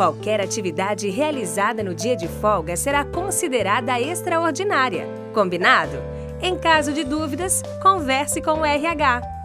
Qualquer atividade realizada no dia de folga será considerada extraordinária. Combinado? Em caso de dúvidas, converse com o RH.